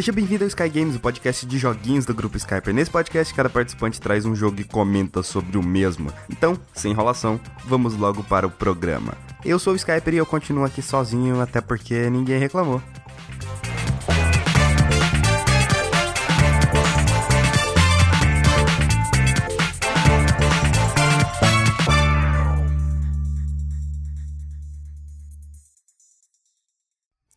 Seja bem-vindo ao Sky Games, o podcast de joguinhos do grupo Skyper. Nesse podcast, cada participante traz um jogo e comenta sobre o mesmo. Então, sem enrolação, vamos logo para o programa. Eu sou o Skyper e eu continuo aqui sozinho, até porque ninguém reclamou.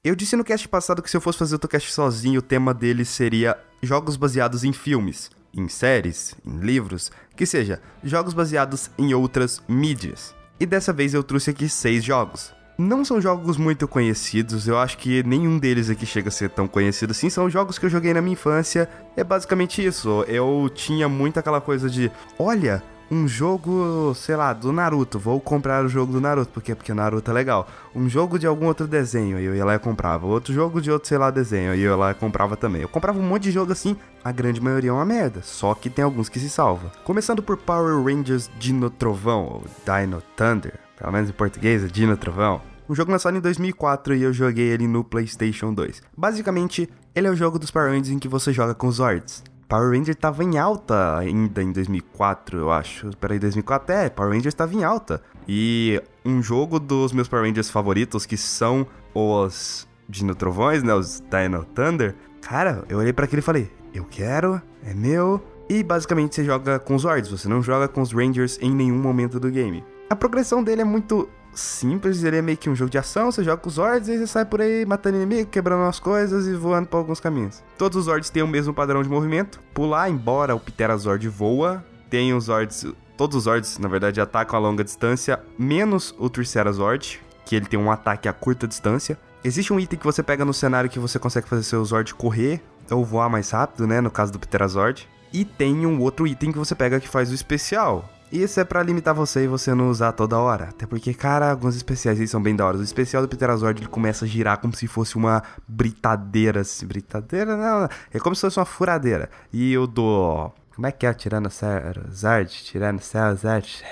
Eu disse no cast passado que se eu fosse fazer o cast sozinho, o tema dele seria jogos baseados em filmes, em séries, em livros, que seja, jogos baseados em outras mídias. E dessa vez eu trouxe aqui seis jogos. Não são jogos muito conhecidos, eu acho que nenhum deles aqui chega a ser tão conhecido assim. São jogos que eu joguei na minha infância. É basicamente isso. Eu tinha muito aquela coisa de: olha, um jogo, sei lá, do Naruto. Vou comprar o jogo do Naruto. Por quê? Porque o Naruto é legal. Um jogo de algum outro desenho, eu ia lá e comprava. Outro jogo de outro, sei lá, desenho, eu ia lá e comprava também. Eu comprava um monte de jogo assim, a grande maioria é uma merda. Só que tem alguns que se salvam. Começando por Power Rangers Dino Trovão, ou Dino Thunder. Pelo menos em português é Dino Trovão. Um jogo lançado em 2004 e eu joguei ele no PlayStation 2. Basicamente, ele é o jogo dos Power Rangers em que você joga com os Zords. Power Ranger tava em alta ainda em 2004, eu acho. Peraí, 2004? É, Power Rangers tava em alta. E um jogo dos meus Power Rangers favoritos, que são os Dino Trovões, né? Os Dino Thunder. Cara, eu olhei para aquilo e falei, eu quero, é meu. E basicamente você joga com os Zords, você não joga com os Rangers em nenhum momento do game. A progressão dele é muito simples, ele é meio que um jogo de ação, você joga com os Zords e você sai por aí matando inimigo, quebrando as coisas e voando por alguns caminhos. Todos os Zords têm o mesmo padrão de movimento, pular, embora o Pterazord voa, tem os Zords, todos os Zords, na verdade, atacam a longa distância, menos o Tricerazord, que ele tem um ataque a curta distância. Existe um item que você pega no cenário que você consegue fazer seu Zord correr ou voar mais rápido, né, no caso do Pterazord. E tem um outro item que você pega que faz o especial, isso é para limitar você e você não usar toda hora. Até porque, cara, alguns especiais aí são bem da hora. O especial do Pterazord ele começa a girar como se fosse uma britadeira. Assim, britadeira? Não, é como se fosse uma furadeira. E o do. Como é que é? Tiranossauro Tiranossauro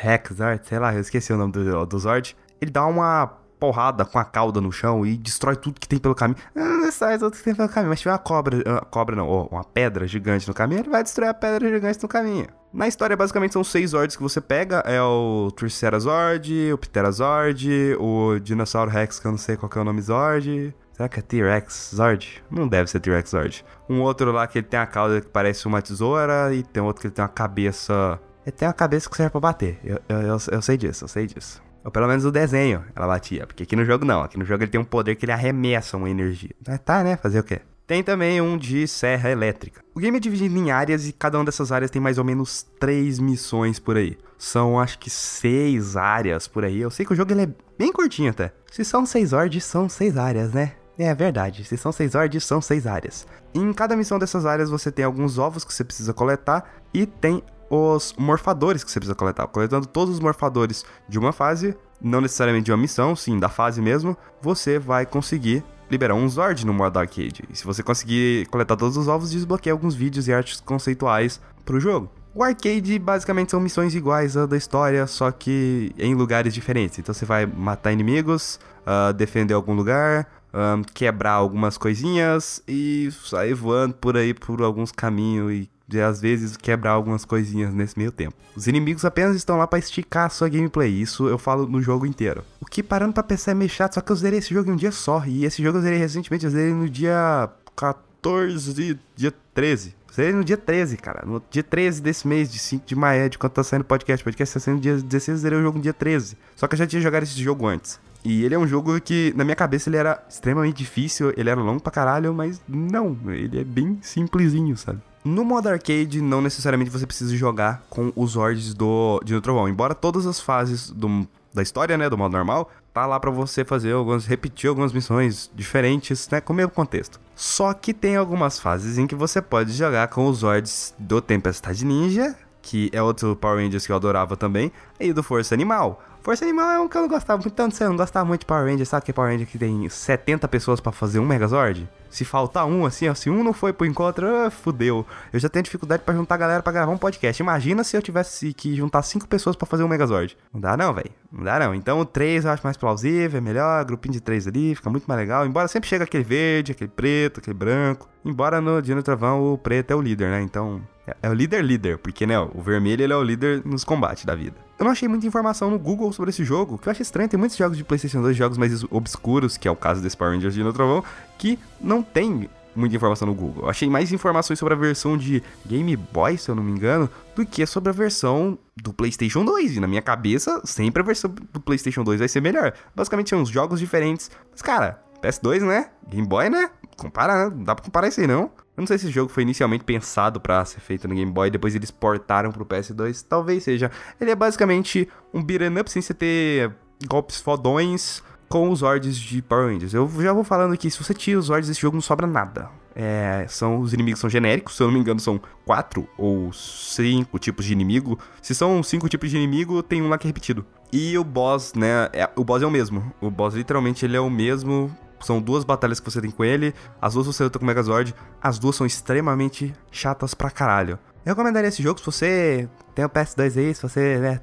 Rex Zord, sei lá, eu esqueci o nome do, do Zord. Ele dá uma porrada com a cauda no chão e destrói tudo que tem pelo caminho. Não destrói tudo que tem pelo caminho, mas se tiver uma cobra, uma cobra não, uma pedra gigante no caminho, ele vai destruir a pedra gigante no caminho. Na história, basicamente, são seis Zords que você pega. É o Tricerazord, o Pterazord, o Dinossauro Rex, que eu não sei qual é o nome Zord. Será que é T-Rex Zord? Não deve ser T-Rex Zord. Um outro lá que ele tem a cauda que parece uma tesoura e tem outro que ele tem uma cabeça... Ele tem uma cabeça que serve pra bater. Eu, eu, eu, eu sei disso, eu sei disso. Ou pelo menos o desenho ela batia. Porque aqui no jogo não. Aqui no jogo ele tem um poder que ele arremessa uma energia. Mas tá, né? Fazer o quê? Tem também um de serra elétrica. O game é dividido em áreas e cada uma dessas áreas tem mais ou menos três missões por aí. São acho que seis áreas por aí. Eu sei que o jogo ele é bem curtinho até. Se são seis ordens, são seis áreas, né? É verdade, se são seis ordens, são seis áreas. Em cada missão dessas áreas você tem alguns ovos que você precisa coletar e tem os morfadores que você precisa coletar. Coletando todos os morfadores de uma fase, não necessariamente de uma missão, sim, da fase mesmo, você vai conseguir liberar um Zord no modo arcade. E se você conseguir coletar todos os ovos, desbloqueia alguns vídeos e artes conceituais pro jogo. O arcade basicamente são missões iguais à da história, só que em lugares diferentes. Então você vai matar inimigos, uh, defender algum lugar, um, quebrar algumas coisinhas e sair voando por aí por alguns caminhos e de às vezes quebrar algumas coisinhas nesse meio tempo. Os inimigos apenas estão lá para esticar a sua gameplay, isso eu falo no jogo inteiro. O que parando pra pensar é meio chato, só que eu zerei esse jogo em um dia só, e esse jogo eu zerei recentemente, eu zerei no dia 14, dia 13. Zerei no dia 13, cara. No dia 13 desse mês, de 5 de maio, de quando tá saindo o podcast. O podcast tá saindo no dia 16, eu zerei o jogo no dia 13. Só que eu já tinha jogado esse jogo antes. E ele é um jogo que, na minha cabeça, ele era extremamente difícil, ele era longo pra caralho, mas não, ele é bem simplesinho, sabe? No modo arcade, não necessariamente você precisa jogar com os Zords do Dino Trovão. Embora todas as fases do, da história, né, do modo normal, tá lá para você fazer algumas, repetir algumas missões diferentes, né, com o mesmo contexto. Só que tem algumas fases em que você pode jogar com os Zords do Tempestade Ninja que é outro Power Rangers que eu adorava também, e do Força Animal. Força Animal é um que eu não gostava muito, tanto você não gostava muito de Power Rangers, sabe que Power Ranger que tem 70 pessoas para fazer um Megazord? Se faltar um, assim, ó, se um não foi pro encontro, ah, fudeu. Eu já tenho dificuldade para juntar a galera para gravar um podcast. Imagina se eu tivesse que juntar cinco pessoas para fazer um Megazord. Não dá não, velho. Não dá não. Então o 3 eu acho mais plausível, é melhor, grupinho de três ali, fica muito mais legal. Embora sempre chega aquele verde, aquele preto, aquele branco. Embora no Dino Travão o preto é o líder, né? Então é, o líder líder, porque né, o vermelho ele é o líder nos combates da vida. Eu não achei muita informação no Google sobre esse jogo, que eu acho estranho. Tem muitos jogos de PlayStation 2, jogos mais obscuros, que é o caso desse Power Rangers Dino Trovão, que não tem muita informação no Google. Eu achei mais informações sobre a versão de Game Boy, se eu não me engano, do que sobre a versão do PlayStation 2. E na minha cabeça, sempre a versão do PlayStation 2 vai ser melhor. Basicamente são uns jogos diferentes. Mas, cara, PS2, né? Game Boy, né? Compara, né? Não dá pra comparar isso aí, não. Eu não sei se esse jogo foi inicialmente pensado para ser feito no Game Boy, depois eles portaram pro PS2. Talvez seja. Ele é basicamente um beat'em up sem você ter golpes fodões com os Zords de Power Rangers. Eu já vou falando aqui, se você tira os Zords desse jogo não sobra nada. É, são os inimigos são genéricos, se eu não me engano são quatro ou cinco tipos de inimigo. Se são cinco tipos de inimigo, tem um lá que é repetido. E o boss, né? É, o boss é o mesmo. O boss literalmente ele é o mesmo. São duas batalhas que você tem com ele. As duas você luta com o Megazord. As duas são extremamente chatas pra caralho. Eu recomendaria esse jogo se você tem o PS2 aí, se você, né,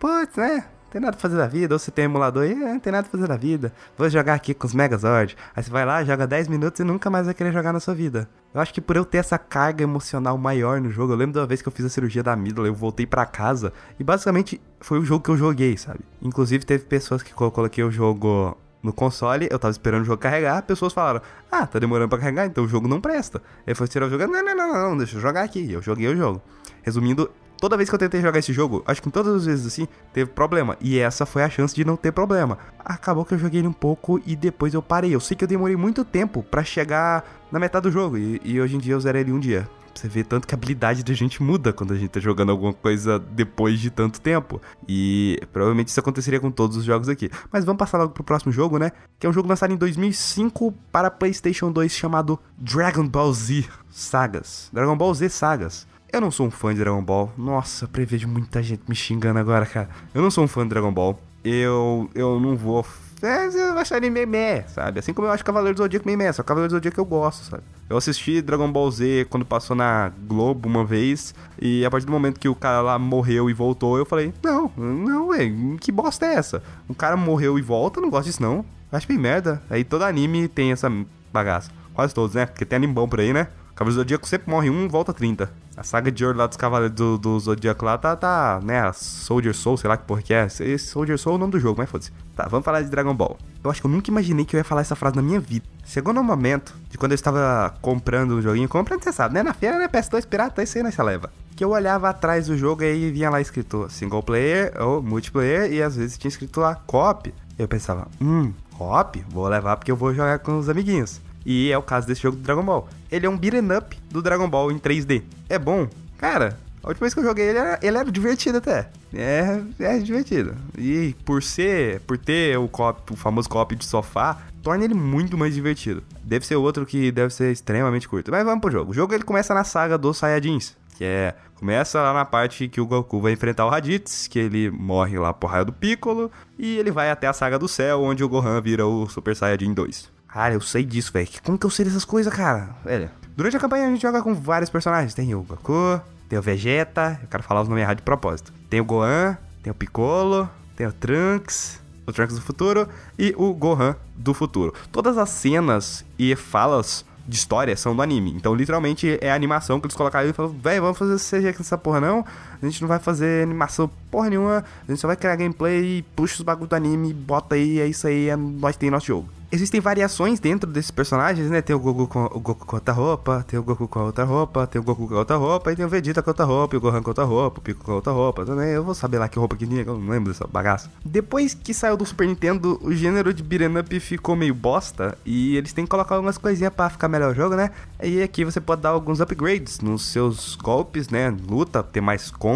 putz, né, tem nada pra fazer da vida, ou você tem emulador e é, não tem nada pra fazer da vida. Vou jogar aqui com os Megazord. Aí você vai lá, joga 10 minutos e nunca mais vai querer jogar na sua vida. Eu acho que por eu ter essa carga emocional maior no jogo, eu lembro da vez que eu fiz a cirurgia da amígdala, eu voltei para casa e basicamente foi o jogo que eu joguei, sabe? Inclusive teve pessoas que eu coloquei o jogo no console, eu tava esperando o jogo carregar, pessoas falaram: Ah, tá demorando pra carregar, então o jogo não presta. Aí foi tirar o jogo, não, não, não, não, deixa eu jogar aqui. Eu joguei o jogo. Resumindo, toda vez que eu tentei jogar esse jogo, acho que todas as vezes assim, teve problema. E essa foi a chance de não ter problema. Acabou que eu joguei ele um pouco e depois eu parei. Eu sei que eu demorei muito tempo para chegar na metade do jogo. E, e, hoje em dia eu zerei ele um dia. Você vê tanto que a habilidade da gente muda quando a gente tá jogando alguma coisa depois de tanto tempo. E provavelmente isso aconteceria com todos os jogos aqui. Mas vamos passar logo pro próximo jogo, né? Que é um jogo lançado em 2005 para PlayStation 2 chamado Dragon Ball Z Sagas. Dragon Ball Z Sagas. Eu não sou um fã de Dragon Ball. Nossa, prevejo muita gente me xingando agora, cara. Eu não sou um fã de Dragon Ball. Eu, eu não vou. É, eu acho ele meio meh, sabe? Assim como eu acho Cavaleiro do Zodíaco meio meh, só Cavaleiro do Zodíaco eu gosto, sabe? Eu assisti Dragon Ball Z quando passou na Globo uma vez, e a partir do momento que o cara lá morreu e voltou, eu falei: Não, não, velho, que bosta é essa? O cara morreu e volta, não gosto disso não. Acho bem merda. Aí todo anime tem essa bagaça. Quase todos, né? Porque tem anime bom por aí, né? Cavaleiro do Zodíaco sempre morre um, volta 30. A saga de ouro lá dos Cavaleiros do, do Zodíaco lá tá, tá, né? Soldier Soul, sei lá que porra que é. Soldier Soul é o nome do jogo, mas foda-se. Tá, vamos falar de Dragon Ball. Eu acho que eu nunca imaginei que eu ia falar essa frase na minha vida. Chegou no momento de quando eu estava comprando um joguinho, comprando, você sabe, né? Na feira, né? PS2 pirata, isso aí nessa leva. Que eu olhava atrás do jogo e aí vinha lá escrito single player ou multiplayer e às vezes tinha escrito lá cop. Eu pensava, hum, cop? Vou levar porque eu vou jogar com os amiguinhos. E é o caso desse jogo do Dragon Ball. Ele é um beat'em up do Dragon Ball em 3D. É bom? Cara, a última vez que eu joguei ele era, ele era divertido até. É, é divertido. E por ser, por ter o, cop, o famoso cop de sofá, torna ele muito mais divertido. Deve ser outro que deve ser extremamente curto. Mas vamos pro jogo. O jogo ele começa na saga dos Saiyajins, que é começa lá na parte que o Goku vai enfrentar o Raditz, que ele morre lá por raio do Piccolo, e ele vai até a saga do céu, onde o Gohan vira o Super Saiyajin 2. Cara, eu sei disso, velho. Como que eu sei dessas coisas, cara? Velho. Durante a campanha a gente joga com vários personagens. Tem o Goku, tem o Vegeta, eu quero falar os nomes errados de propósito. Tem o Gohan, tem o Piccolo, tem o Trunks, o Trunks do futuro e o Gohan do futuro. Todas as cenas e falas de história são do anime. Então, literalmente, é a animação que eles colocaram e falaram, velho, vamos fazer CG aqui nessa porra não? A gente não vai fazer animação porra nenhuma, a gente só vai criar gameplay, puxa os bagulho do anime, bota aí, é isso aí, é, nós tem nosso jogo existem variações dentro desses personagens, né? Tem o Goku com, o Goku com outra roupa, tem o Goku com outra roupa, tem o Goku com outra roupa, e tem o Vegeta com outra roupa, e o Gohan com outra roupa, o Pico com outra roupa. Também eu vou saber lá que roupa que tinha, eu não lembro dessa bagaça. Depois que saiu do Super Nintendo, o gênero de beat'em up ficou meio bosta, e eles têm que colocar algumas coisinhas para ficar melhor o jogo, né? E aqui você pode dar alguns upgrades nos seus golpes, né? Luta, ter mais combos,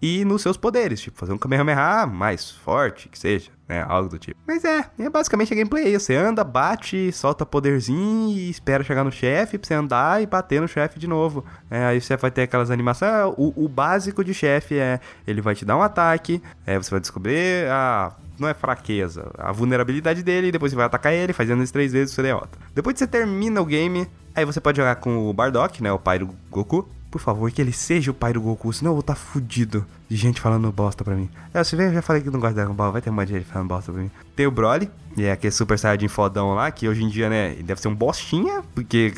e nos seus poderes, tipo, fazer um Kamehameha mais forte, que seja, né? Algo do tipo. Mas é, é basicamente a gameplay aí. Você anda, bate, solta poderzinho e espera chegar no chefe pra você andar e bater no chefe de novo. É, aí você vai ter aquelas animações. Ah, o, o básico de chefe é ele vai te dar um ataque, é, você vai descobrir a não é fraqueza, a vulnerabilidade dele, e depois você vai atacar ele, fazendo isso três vezes, você derrota. Depois que você termina o game, aí você pode jogar com o Bardock, né, o pai do Goku. Por favor, que ele seja o pai do Goku, senão eu vou estar tá fudido de gente falando bosta pra mim. É, você vê, eu já falei que não gosta de Dragon Ball, vai ter um monte de gente falando bosta pra mim. Tem o Broly, e é aquele Super Saiyajin fodão lá, que hoje em dia, né, deve ser um bostinha, porque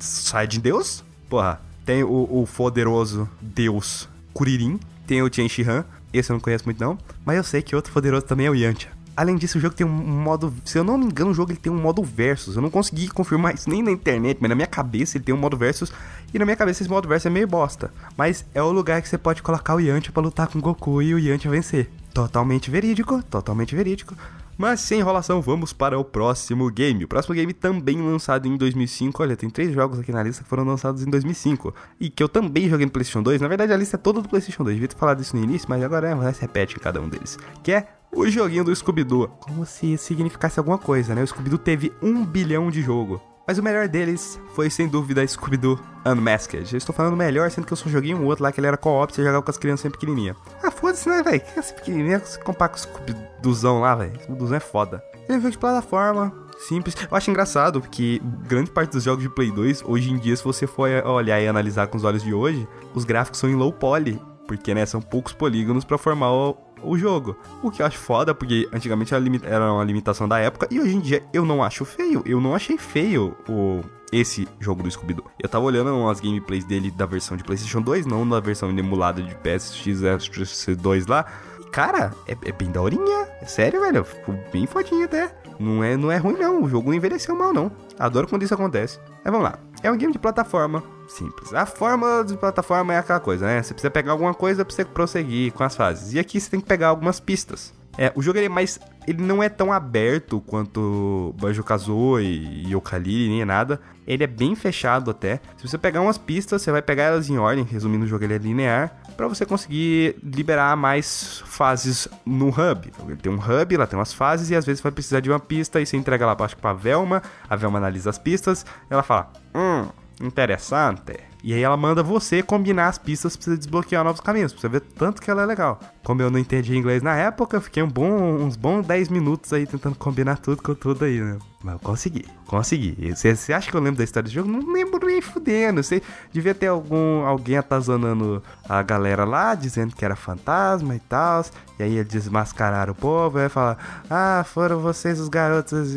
Saiyajin Deus, porra. Tem o, o poderoso Deus Kuririn, tem o Tien Shihan, esse eu não conheço muito não, mas eu sei que outro poderoso também é o Yantia. Além disso, o jogo tem um modo. Se eu não me engano, o jogo ele tem um modo versus. Eu não consegui confirmar isso nem na internet, mas na minha cabeça ele tem um modo versus. E na minha cabeça esse modo versus é meio bosta. Mas é o lugar que você pode colocar o Yantia para lutar com o Goku e o Yantia vencer. Totalmente verídico, totalmente verídico. Mas sem enrolação, vamos para o próximo game. O próximo game também lançado em 2005. Olha, tem três jogos aqui na lista que foram lançados em 2005. E que eu também joguei no PlayStation 2. Na verdade, a lista é toda do PlayStation 2. Devia ter falado isso no início, mas agora é, se repete em cada um deles. Que é o joguinho do Scooby-Doo. Como se significasse alguma coisa, né? O Scooby-Doo teve um bilhão de jogo. Mas o melhor deles foi, sem dúvida, Scooby-Doo Unmasked. Eu estou falando melhor, sendo que eu só joguei um outro lá que ele era co-op, você jogava com as crianças sempre pequenininha. Ah, foda-se, né, velho? Essa pequenininha se comparar com o Scooby-Doozão lá, velho. Scooby-Doozão é foda. Ele é um jogo de plataforma, simples. Eu acho engraçado porque grande parte dos jogos de Play 2, hoje em dia, se você for olhar e analisar com os olhos de hoje, os gráficos são em low poly. Porque, né, são poucos polígonos para formar o, o jogo. O que eu acho foda, porque antigamente era uma limitação da época, e hoje em dia eu não acho feio. Eu não achei feio o esse jogo do Scooby-Doo. Eu tava olhando umas gameplays dele da versão de PlayStation 2, não da versão emulada de PSX2 lá. E, cara, é, é, bem daorinha. É sério, velho. Ficou bem fodinho até. Não é, não é ruim, não. O jogo não envelheceu mal, não. Adoro quando isso acontece. Mas vamos lá. É um game de plataforma simples. A forma de plataforma é aquela coisa, né? Você precisa pegar alguma coisa pra você prosseguir com as fases. E aqui você tem que pegar algumas pistas. É, o jogo ele é mais. Ele não é tão aberto quanto Banjo-Kazooie e Yooka-Laylee, nem nada. Ele é bem fechado até. Se você pegar umas pistas, você vai pegar elas em ordem. Resumindo, o jogo ele é linear. para você conseguir liberar mais fases no hub. Ele tem um hub, lá tem umas fases. E às vezes você vai precisar de uma pista. E você entrega lá que pra Velma. A Velma analisa as pistas. Ela fala: Hum, interessante. E aí ela manda você combinar as pistas pra você desbloquear novos caminhos, pra você ver tanto que ela é legal. Como eu não entendi inglês na época, eu fiquei um bom, uns bons 10 minutos aí tentando combinar tudo com tudo aí, né? Mas eu consegui, consegui. Você, acha que eu lembro da história do jogo? Não lembro nem fudendo. Você devia ter algum alguém atazanando a galera lá, dizendo que era fantasma e tal. E aí eles desmascararam o povo. E aí fala: Ah, foram vocês os garotos.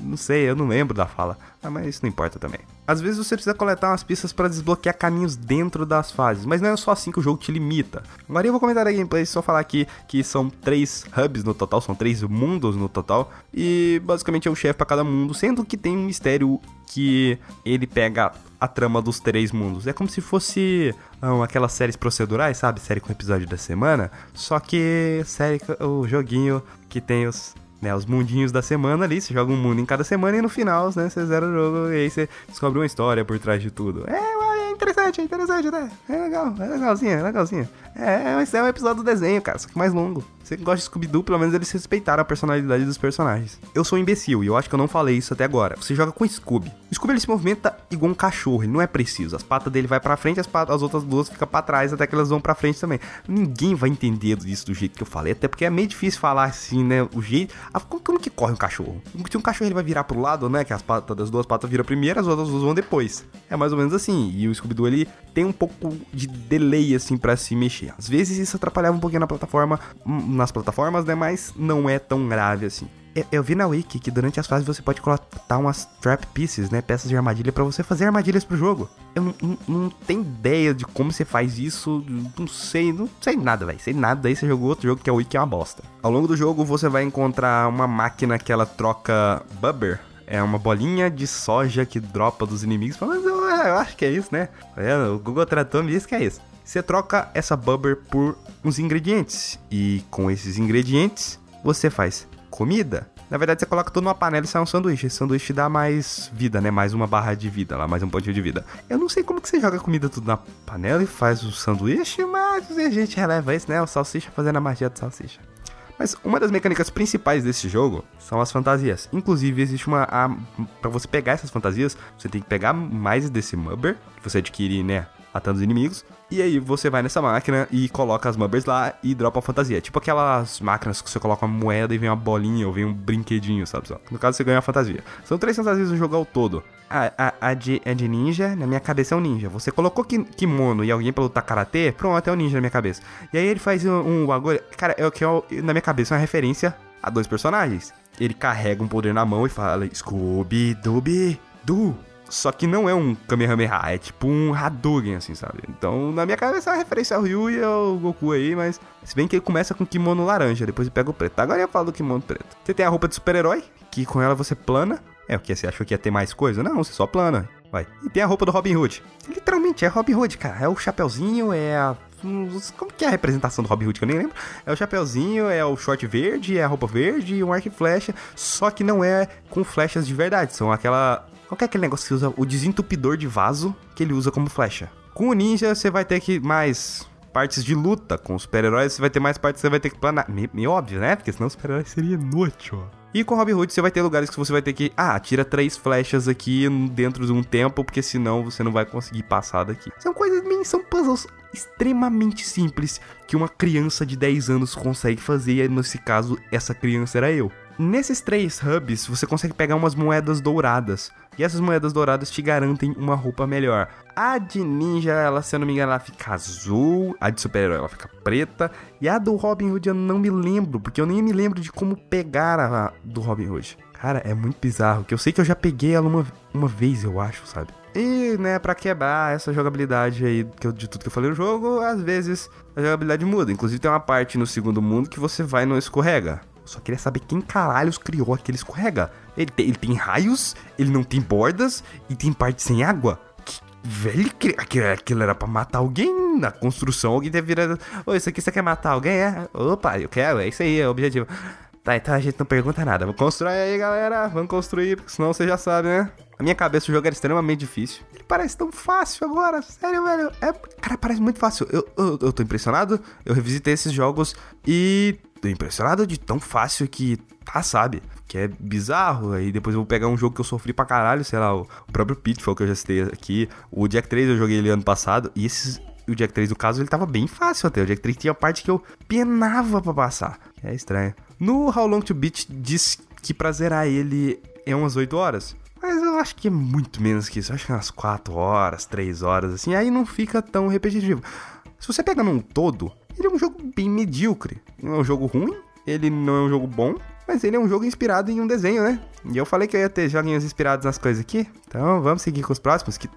Não sei, eu não lembro da fala. Ah, mas isso não importa também. Às vezes você precisa coletar umas pistas para desbloquear caminhos dentro das fases, mas não é só assim que o jogo te limita. Agora eu vou comentar a gameplay só falar aqui que são três hubs no total, são três mundos no total, e basicamente é um chefe para cada mundo, sendo que tem um mistério que ele pega a trama dos três mundos. É como se fosse um, aquelas séries procedurais, sabe? Série com episódio da semana, só que série o joguinho que tem os né, os mundinhos da semana ali, você joga um mundo em cada semana e no final, né, você zera o jogo e aí você descobre uma história por trás de tudo. É, interessante, é interessante, né? É legal, é legalzinho, é legalzinho. É, mas é um episódio do desenho, cara, só que mais longo. Você que gosta de Scooby-Doo, pelo menos eles respeitaram a personalidade dos personagens. Eu sou um imbecil e eu acho que eu não falei isso até agora. Você joga com Scooby. O Scooby ele se movimenta igual um cachorro, ele não é preciso. As patas dele vai para frente, as, patas, as outras duas ficam para trás até que elas vão para frente também. Ninguém vai entender isso do jeito que eu falei, até porque é meio difícil falar assim, né? O jeito. Como, como que corre um cachorro? Se um cachorro ele vai virar pro lado, né? Que as patas das duas patas viram primeiro, as outras duas vão depois. É mais ou menos assim. E o Scooby-Doo tem um pouco de delay assim para se mexer. Às vezes isso atrapalhava um pouquinho na plataforma, hum, nas plataformas, né? Mas não é tão grave assim. Eu, eu vi na wiki que durante as fases você pode colocar umas trap pieces, né? Peças de armadilha para você fazer armadilhas pro jogo. Eu não, não, não, tenho ideia de como você faz isso. Não sei, não sei nada, velho. Sei nada. Daí você jogou outro jogo que é o wiki é uma bosta. Ao longo do jogo você vai encontrar uma máquina que ela troca bubber é uma bolinha de soja que dropa dos inimigos. Mas eu, eu acho que é isso, né? É, o Google Tradutor me disse que é isso. Você troca essa bubber por uns ingredientes. E com esses ingredientes, você faz comida. Na verdade, você coloca tudo numa panela e sai um sanduíche. Esse sanduíche dá mais vida, né? Mais uma barra de vida lá, mais um pontinho de vida. Eu não sei como que você joga comida tudo na panela e faz o sanduíche, mas a gente releva isso, né? O salsicha fazendo a magia do salsicha. Mas uma das mecânicas principais desse jogo são as fantasias. Inclusive, existe uma. para você pegar essas fantasias, você tem que pegar mais desse Mubber, que você adquire, né? Matando os inimigos. E aí você vai nessa máquina e coloca as Mubbers lá e dropa fantasia. Tipo aquelas máquinas que você coloca uma moeda e vem uma bolinha ou vem um brinquedinho, sabe? No caso, você ganha a fantasia. São três fantasias no jogo ao todo. A, a, a, de, a de ninja, na minha cabeça é um ninja. Você colocou kimono e alguém pra lutar karatê, pronto, é um ninja na minha cabeça. E aí ele faz um, um. Cara, é o que na minha cabeça é uma referência a dois personagens. Ele carrega um poder na mão e fala: Scooby-Dooby-Doo. Só que não é um Kamehameha, é tipo um Hadouken, assim, sabe? Então, na minha cabeça, é uma referência ao Ryu e ao Goku aí, mas se bem que ele começa com kimono laranja, depois ele pega o preto. Agora eu falo do kimono preto. Você tem a roupa de super-herói, que com ela você plana. É, o que você achou que ia ter mais coisa? Não, você só plana. Vai. E tem a roupa do Robin Hood. Literalmente é Robin Hood, cara. É o chapeuzinho, é a como que é a representação do Robin Hood, que eu nem lembro? É o chapeuzinho, é o short verde, é a roupa verde e um arco e flecha, só que não é com flechas de verdade, são aquela qual é aquele negócio que usa? O desentupidor de vaso que ele usa como flecha. Com o ninja, você vai ter que mais partes de luta. Com os super-heróis, você vai ter mais partes que você vai ter que planar. Meio, óbvio, né? Porque senão os super-heróis seria inútil. E com Robin Hood você vai ter lugares que você vai ter que, ah, tira três flechas aqui dentro de um tempo, porque senão você não vai conseguir passar daqui. São coisas, são puzzles extremamente simples que uma criança de 10 anos consegue fazer, e nesse caso, essa criança era eu. Nesses três hubs, você consegue pegar umas moedas douradas. E essas moedas douradas te garantem uma roupa melhor. A de ninja, ela, se eu não me engano, ela fica azul. A de super-herói, ela fica preta. E a do Robin Hood eu não me lembro, porque eu nem me lembro de como pegar a do Robin Hood. Cara, é muito bizarro, que eu sei que eu já peguei ela uma, uma vez, eu acho, sabe? E, né, pra quebrar essa jogabilidade aí de tudo que eu falei no jogo, às vezes a jogabilidade muda. Inclusive tem uma parte no segundo mundo que você vai e não escorrega. Só queria saber quem caralhos criou aquele escorrega. Ele tem, ele tem raios, ele não tem bordas e tem parte sem água. Que, velho, aquilo, aquilo era pra matar alguém na construção. Alguém deve virar. Ô, isso aqui você quer matar alguém? É? Opa, eu quero, é isso aí, é o objetivo. Tá, então a gente não pergunta nada. Vamos construir aí, galera. Vamos construir, porque senão você já sabe, né? Na minha cabeça o jogo era extremamente difícil. Ele parece tão fácil agora, sério, velho. É, cara, parece muito fácil. Eu, eu, eu tô impressionado. Eu revisitei esses jogos e tô impressionado de tão fácil que tá, sabe? Que é bizarro. Aí depois eu vou pegar um jogo que eu sofri pra caralho, sei lá, o, o próprio Pitfall que eu já citei aqui. O Jack 3 eu joguei ele ano passado. E esses. O Jack 3, no caso, ele tava bem fácil até. O Jack 3 tinha parte que eu penava pra passar. É estranho. No How Long to Beat diz que pra zerar ele é umas 8 horas. Mas eu acho que é muito menos que isso. Eu acho que é umas 4 horas, 3 horas, assim. Aí não fica tão repetitivo. Se você pega num todo, ele é um jogo bem medíocre. Não é um jogo ruim, ele não é um jogo bom, mas ele é um jogo inspirado em um desenho, né? E eu falei que eu ia ter joguinhos inspirados nas coisas aqui. Então vamos seguir com os próximos. Que,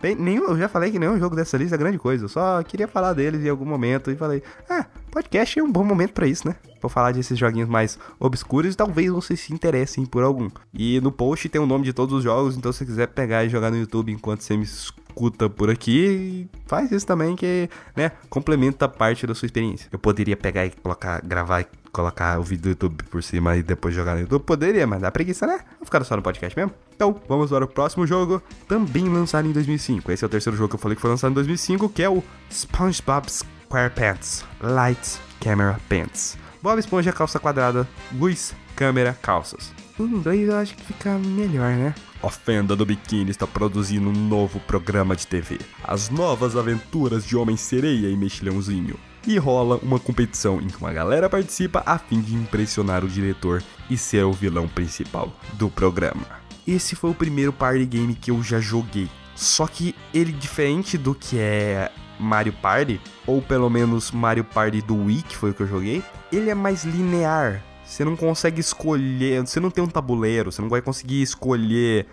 bem, nenhum, eu já falei que nenhum jogo dessa lista é grande coisa. Eu só queria falar deles em algum momento. E falei, ah, podcast é um bom momento para isso, né? Pra falar desses joguinhos mais obscuros e talvez vocês se interessem por algum. E no post tem o nome de todos os jogos. Então se você quiser pegar e jogar no YouTube enquanto você me escuta por aqui, faz isso também que, né, complementa parte da sua experiência. Eu poderia pegar e colocar, gravar e colocar o vídeo do YouTube por cima e depois jogar no YouTube? Poderia, mas dá preguiça, né? Vou ficar só no podcast mesmo. Então, vamos para o próximo jogo, também lançado em 2005. Esse é o terceiro jogo que eu falei que foi lançado em 2005, que é o SpongeBob SquarePants Lights Camera Pants. Bob Esponja calça quadrada, luz, câmera, calças. Em inglês eu acho que fica melhor, né? A Fenda do Biquíni está produzindo um novo programa de TV. As novas aventuras de Homem-Sereia e Mexilhãozinho. E rola uma competição em que uma galera participa a fim de impressionar o diretor e ser o vilão principal do programa. Esse foi o primeiro party game que eu já joguei. Só que ele, diferente do que é Mario Party, ou pelo menos Mario Party do Wii, que foi o que eu joguei, ele é mais linear você não consegue escolher, você não tem um tabuleiro, você não vai conseguir escolher.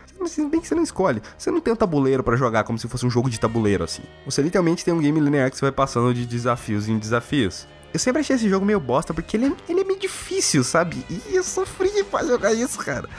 Bem que você não escolhe. Você não tem um tabuleiro para jogar como se fosse um jogo de tabuleiro assim. Você literalmente tem um game linear que você vai passando de desafios em desafios. Eu sempre achei esse jogo meio bosta porque ele é, ele é meio difícil, sabe? E eu sofri pra jogar isso, cara.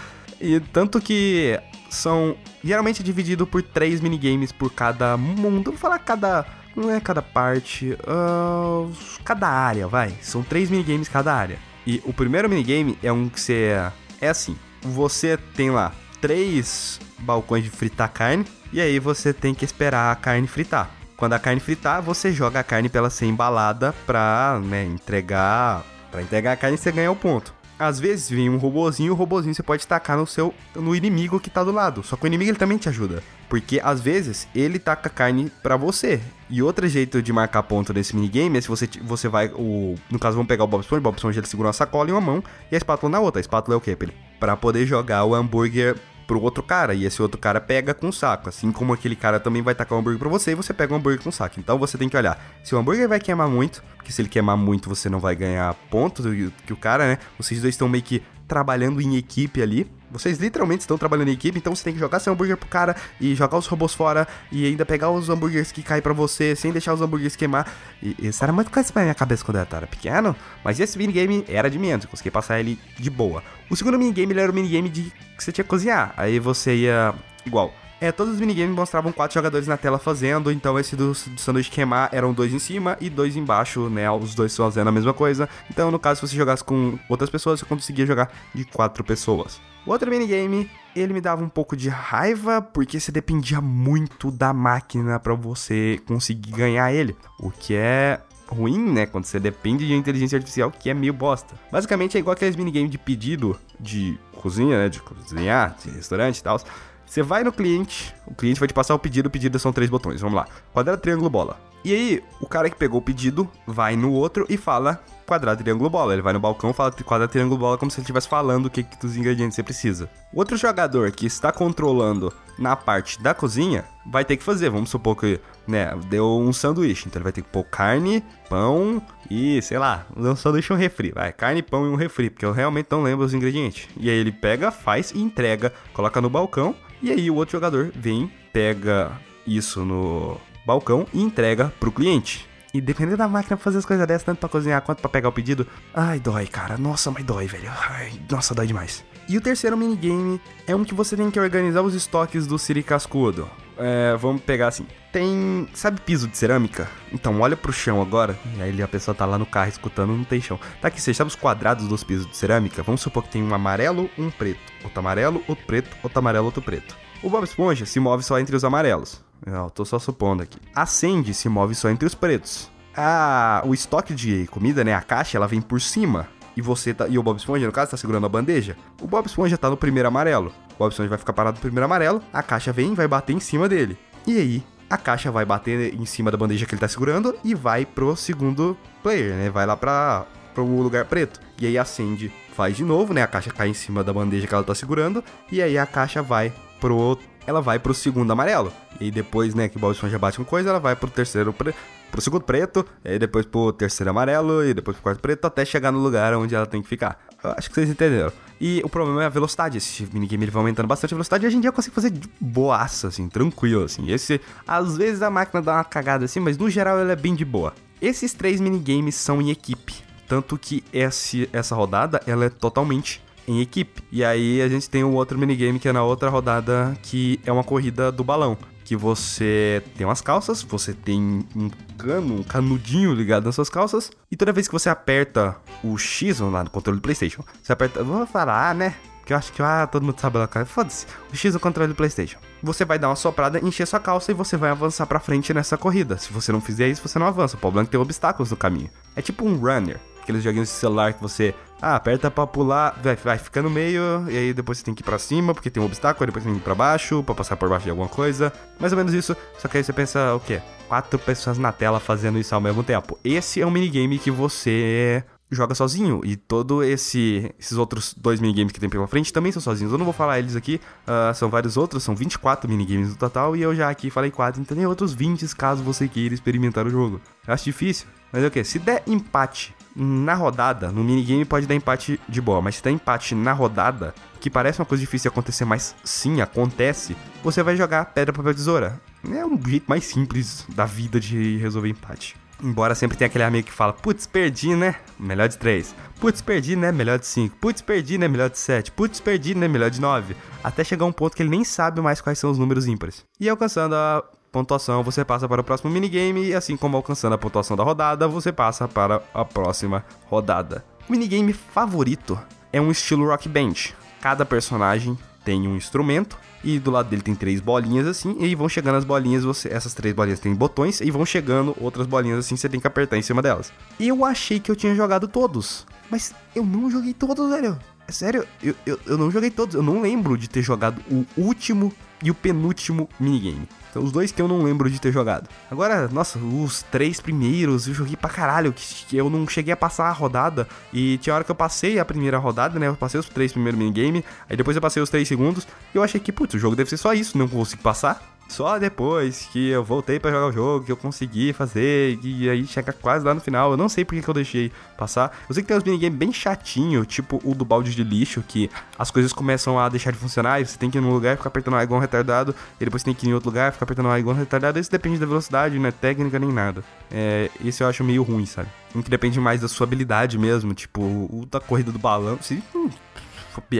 E tanto que são geralmente dividido por três minigames por cada mundo. Vou falar cada. Não é cada parte. Uh, cada área, vai. São três minigames cada área. E o primeiro minigame é um que você é assim: você tem lá três balcões de fritar carne, e aí você tem que esperar a carne fritar. Quando a carne fritar, você joga a carne pra ela ser embalada pra, né, entregar. Pra entregar a carne você ganha o ponto. Às vezes vem um robozinho, o robozinho você pode tacar no seu no inimigo que tá do lado. Só que o inimigo ele também te ajuda, porque às vezes ele taca carne para você. E outro jeito de marcar ponto nesse minigame é se você você vai o no caso vamos pegar o Bob Esponja, o Bob Esponja ele segura uma sacola em uma mão e a espátula na outra. A espátula é o quê? Para poder jogar o hambúrguer pro outro cara. E esse outro cara pega com o saco. Assim como aquele cara também vai tacar um hambúrguer pra você e você pega um hambúrguer com o saco. Então você tem que olhar se o hambúrguer vai queimar muito, porque se ele queimar muito você não vai ganhar pontos que o cara, né? Vocês dois estão meio que trabalhando em equipe ali. Vocês literalmente estão trabalhando em equipe, então você tem que jogar seu hambúrguer pro cara e jogar os robôs fora e ainda pegar os hambúrgueres que caem para você sem deixar os hambúrgueres queimar. E isso era muito coisa pra minha cabeça quando eu era pequeno, mas esse minigame era de menos, eu consegui passar ele de boa. O segundo minigame era o minigame de que você tinha que cozinhar. Aí você ia igual. É, todos os minigames mostravam quatro jogadores na tela fazendo, então esse do, do sanduíche queimar eram dois em cima e dois embaixo, né? Os dois fazendo a mesma coisa. Então, no caso, se você jogasse com outras pessoas, você conseguia jogar de quatro pessoas. O outro minigame, ele me dava um pouco de raiva, porque você dependia muito da máquina para você conseguir ganhar ele. O que é ruim, né? Quando você depende de inteligência artificial, que é meio bosta. Basicamente é igual aqueles minigames de pedido de cozinha, né? De cozinhar, de restaurante e tal. Você vai no cliente, o cliente vai te passar o pedido, o pedido são três botões. Vamos lá. Quadrado, triângulo, bola. E aí, o cara que pegou o pedido vai no outro e fala quadrado, triângulo, bola. Ele vai no balcão, fala quadrado, triângulo, bola, como se ele estivesse falando o que, que dos ingredientes você precisa. O outro jogador que está controlando na parte da cozinha vai ter que fazer. Vamos supor que, né, deu um sanduíche. Então ele vai ter que pôr carne, pão e, sei lá, um sanduíche e um refri. Vai, carne, pão e um refri, porque eu realmente não lembro os ingredientes. E aí ele pega, faz e entrega, coloca no balcão. E aí o outro jogador vem, pega isso no balcão e entrega pro cliente. E dependendo da máquina pra fazer as coisas dessas, tanto pra cozinhar quanto pra pegar o pedido, ai, dói, cara. Nossa, mas dói, velho. Ai, nossa, dói demais. E o terceiro minigame é um que você tem que organizar os estoques do Siri Cascudo. É, vamos pegar assim. Tem. Sabe piso de cerâmica? Então olha pro chão agora. E aí a pessoa tá lá no carro escutando, não tem chão. Tá aqui, você sabe os quadrados dos pisos de cerâmica? Vamos supor que tem um amarelo, um preto. Outro amarelo, outro preto, outro amarelo, outro preto. O Bob Esponja se move só entre os amarelos. Eu tô só supondo aqui. A Sandy se move só entre os pretos. Ah, o estoque de comida, né? A caixa, ela vem por cima. E você tá, e o Bob Esponja, no caso, tá segurando a bandeja. O Bob Esponja tá no primeiro amarelo. O Bob Esponja vai ficar parado no primeiro amarelo. A caixa vem e vai bater em cima dele. E aí, a caixa vai bater em cima da bandeja que ele tá segurando e vai pro segundo player, né? Vai lá pra, pro lugar preto. E aí a Sandy faz de novo, né? A caixa cai em cima da bandeja que ela tá segurando. E aí a caixa vai pro. Ela vai pro segundo amarelo. E depois, né, que o Bob Esponja bate com coisa, ela vai pro terceiro pre... pro segundo preto, e depois pro terceiro amarelo, e depois pro quarto preto, até chegar no lugar onde ela tem que ficar. Eu acho que vocês entenderam. E o problema é a velocidade. Esse minigame ele vai aumentando bastante a velocidade e hoje em dia eu consigo fazer de boaça, assim, tranquilo, assim. Esse, às vezes a máquina dá uma cagada assim, mas no geral ela é bem de boa. Esses três minigames são em equipe. Tanto que esse, essa rodada, ela é totalmente em equipe. E aí a gente tem um outro minigame que é na outra rodada, que é uma corrida do balão. Que você tem umas calças, você tem um cano, um canudinho ligado nas suas calças, e toda vez que você aperta o X lá no controle do PlayStation, você aperta. Vou falar, né? Que eu acho que ah, todo mundo sabe lá, cara. Foda-se. O X no controle do PlayStation. Você vai dar uma soprada, encher sua calça e você vai avançar pra frente nessa corrida. Se você não fizer isso, você não avança. O problema é que tem obstáculos no caminho. É tipo um runner aqueles joguinhos de celular que você ah, aperta pra pular, vai, vai ficar no meio, e aí depois você tem que ir pra cima, porque tem um obstáculo, depois você tem que ir pra baixo, pra passar por baixo de alguma coisa. Mais ou menos isso, só que aí você pensa o quê? Quatro pessoas na tela fazendo isso ao mesmo tempo. Esse é um minigame que você joga sozinho. E todo esse esses outros dois minigames que tem pela frente também são sozinhos. Eu não vou falar eles aqui, uh, são vários outros, são 24 minigames no total. E eu já aqui falei 4, então tem outros 20 caso você queira experimentar o jogo. Eu acho difícil, mas é o que? Se der empate na rodada, no minigame pode dar empate de boa, mas se der empate na rodada, que parece uma coisa difícil de acontecer, mas sim acontece, você vai jogar pedra, papel, tesoura. É um jeito mais simples da vida de resolver empate. Embora sempre tenha aquele amigo que fala, putz, perdi, né? Melhor de 3. Putz, perdi, né? Melhor de 5. Putz, perdi, né? Melhor de 7. Putz, perdi, né? Melhor de 9. Até chegar um ponto que ele nem sabe mais quais são os números ímpares. E alcançando a pontuação, você passa para o próximo minigame e assim como alcançando a pontuação da rodada, você passa para a próxima rodada. O minigame favorito é um estilo Rock Band. cada personagem tem um instrumento e do lado dele tem três bolinhas assim, e vão chegando as bolinhas, você, essas três bolinhas têm botões, e vão chegando outras bolinhas assim, você tem que apertar em cima delas. Eu achei que eu tinha jogado todos, mas eu não joguei todos, velho. É sério, eu, eu, eu não joguei todos, eu não lembro de ter jogado o último e o penúltimo minigame. Então, os dois que eu não lembro de ter jogado. Agora, nossa, os três primeiros eu joguei pra caralho, que eu não cheguei a passar a rodada. E tinha hora que eu passei a primeira rodada, né? Eu passei os três primeiros minigame, aí depois eu passei os três segundos. E eu achei que, putz, o jogo deve ser só isso, não consigo passar. Só depois que eu voltei para jogar o jogo, que eu consegui fazer, e aí chega quase lá no final. Eu não sei porque que eu deixei passar. Eu sei que tem uns minigames bem chatinho, tipo o do balde de lixo, que as coisas começam a deixar de funcionar e você tem que ir num lugar e ficar apertando A igual retardado, e depois tem que ir em outro lugar e ficar apertando A igual retardado. Isso depende da velocidade, não é técnica nem nada. É, isso eu acho meio ruim, sabe? Um que depende mais da sua habilidade mesmo, tipo o da corrida do balão. Hum,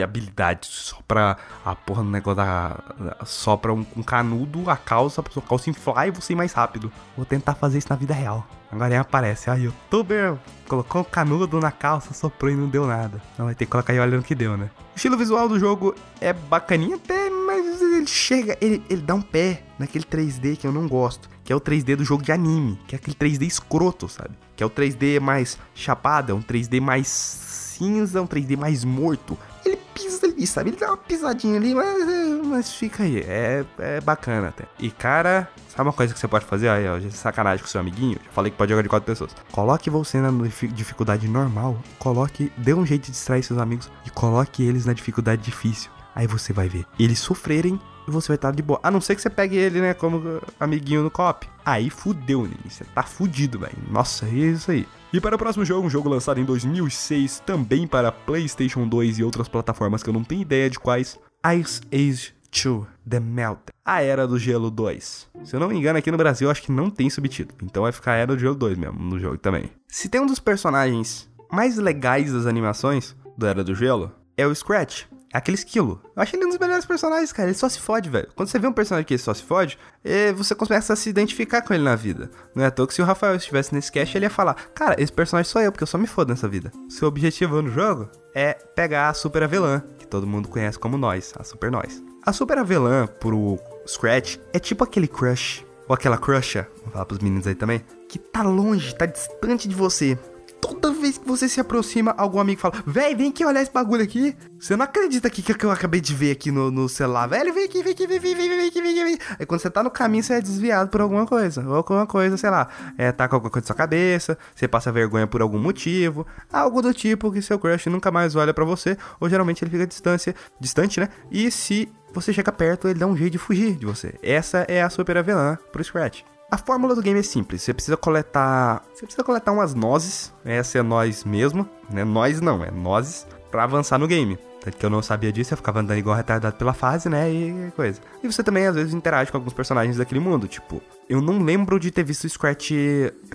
habilidade só pra a porra do negócio da. Só pra um, um canudo, a calça, pra sua calça inflar e você ir mais rápido. Vou tentar fazer isso na vida real. Agora aí aparece, a youtuber colocou um canudo na calça, soprou e não deu nada. Não vai ter que colocar aí olhando o que deu, né? O estilo visual do jogo é bacaninha até, mas ele chega, ele, ele dá um pé naquele 3D que eu não gosto. Que é o 3D do jogo de anime, que é aquele 3D escroto, sabe? Que é o 3D mais chapado, é um 3D mais cinza, um 3D mais morto pisa ali, sabe? Ele dá uma pisadinha ali, mas, mas fica aí. É, é bacana até. E, cara, sabe uma coisa que você pode fazer? Aí, ó, sacanagem com seu amiguinho. Já falei que pode jogar de quatro pessoas. Coloque você na dificuldade normal. Coloque, dê um jeito de distrair seus amigos e coloque eles na dificuldade difícil. Aí você vai ver eles sofrerem você vai estar de boa. A não ser que você pegue ele, né, como amiguinho no cop. Aí fudeu, né? Você tá fudido, velho. Nossa, é isso aí. E para o próximo jogo, um jogo lançado em 2006, também para PlayStation 2 e outras plataformas que eu não tenho ideia de quais, Ice Age 2 The Meltdown. A Era do Gelo 2. Se eu não me engano, aqui no Brasil acho que não tem subtítulo. Então vai ficar a Era do Gelo 2 mesmo no jogo também. Se tem um dos personagens mais legais das animações do Era do Gelo, é o Scratch aquele esquilo. Eu acho ele um dos melhores personagens, cara. Ele só se fode, velho. Quando você vê um personagem que só se fode, é, você começa a se identificar com ele na vida. Não é à toa que se o Rafael estivesse nesse cast, ele ia falar: Cara, esse personagem sou eu, porque eu só me fodo nessa vida. Seu objetivo no jogo é pegar a Super Avelã, que todo mundo conhece como nós, a Super Nós. A Super Avelã, pro Scratch, é tipo aquele crush, ou aquela crusha, vou falar pros meninos aí também, que tá longe, tá distante de você toda vez que você se aproxima, algum amigo fala: Véi, vem aqui olhar esse bagulho aqui. Você não acredita aqui que eu acabei de ver aqui no, no celular, velho? Vem aqui, vem aqui, vem, vem, vem, vem aqui, vem aqui. Aí quando você tá no caminho, você é desviado por alguma coisa. Ou alguma coisa, sei lá, é, tá com alguma coisa na sua cabeça, você passa vergonha por algum motivo, algo do tipo que seu crush nunca mais olha para você, ou geralmente ele fica distância, distante, né? E se você chega perto, ele dá um jeito de fugir de você. Essa é a super avelã pro Scratch. A fórmula do game é simples. Você precisa coletar. Você precisa coletar umas nozes. Essa é nós mesmo. Né? Nós não, é nozes. para avançar no game. Tanto que eu não sabia disso, eu ficava andando igual retardado pela fase, né? E coisa. E você também, às vezes, interage com alguns personagens daquele mundo. Tipo, eu não lembro de ter visto o Scratch.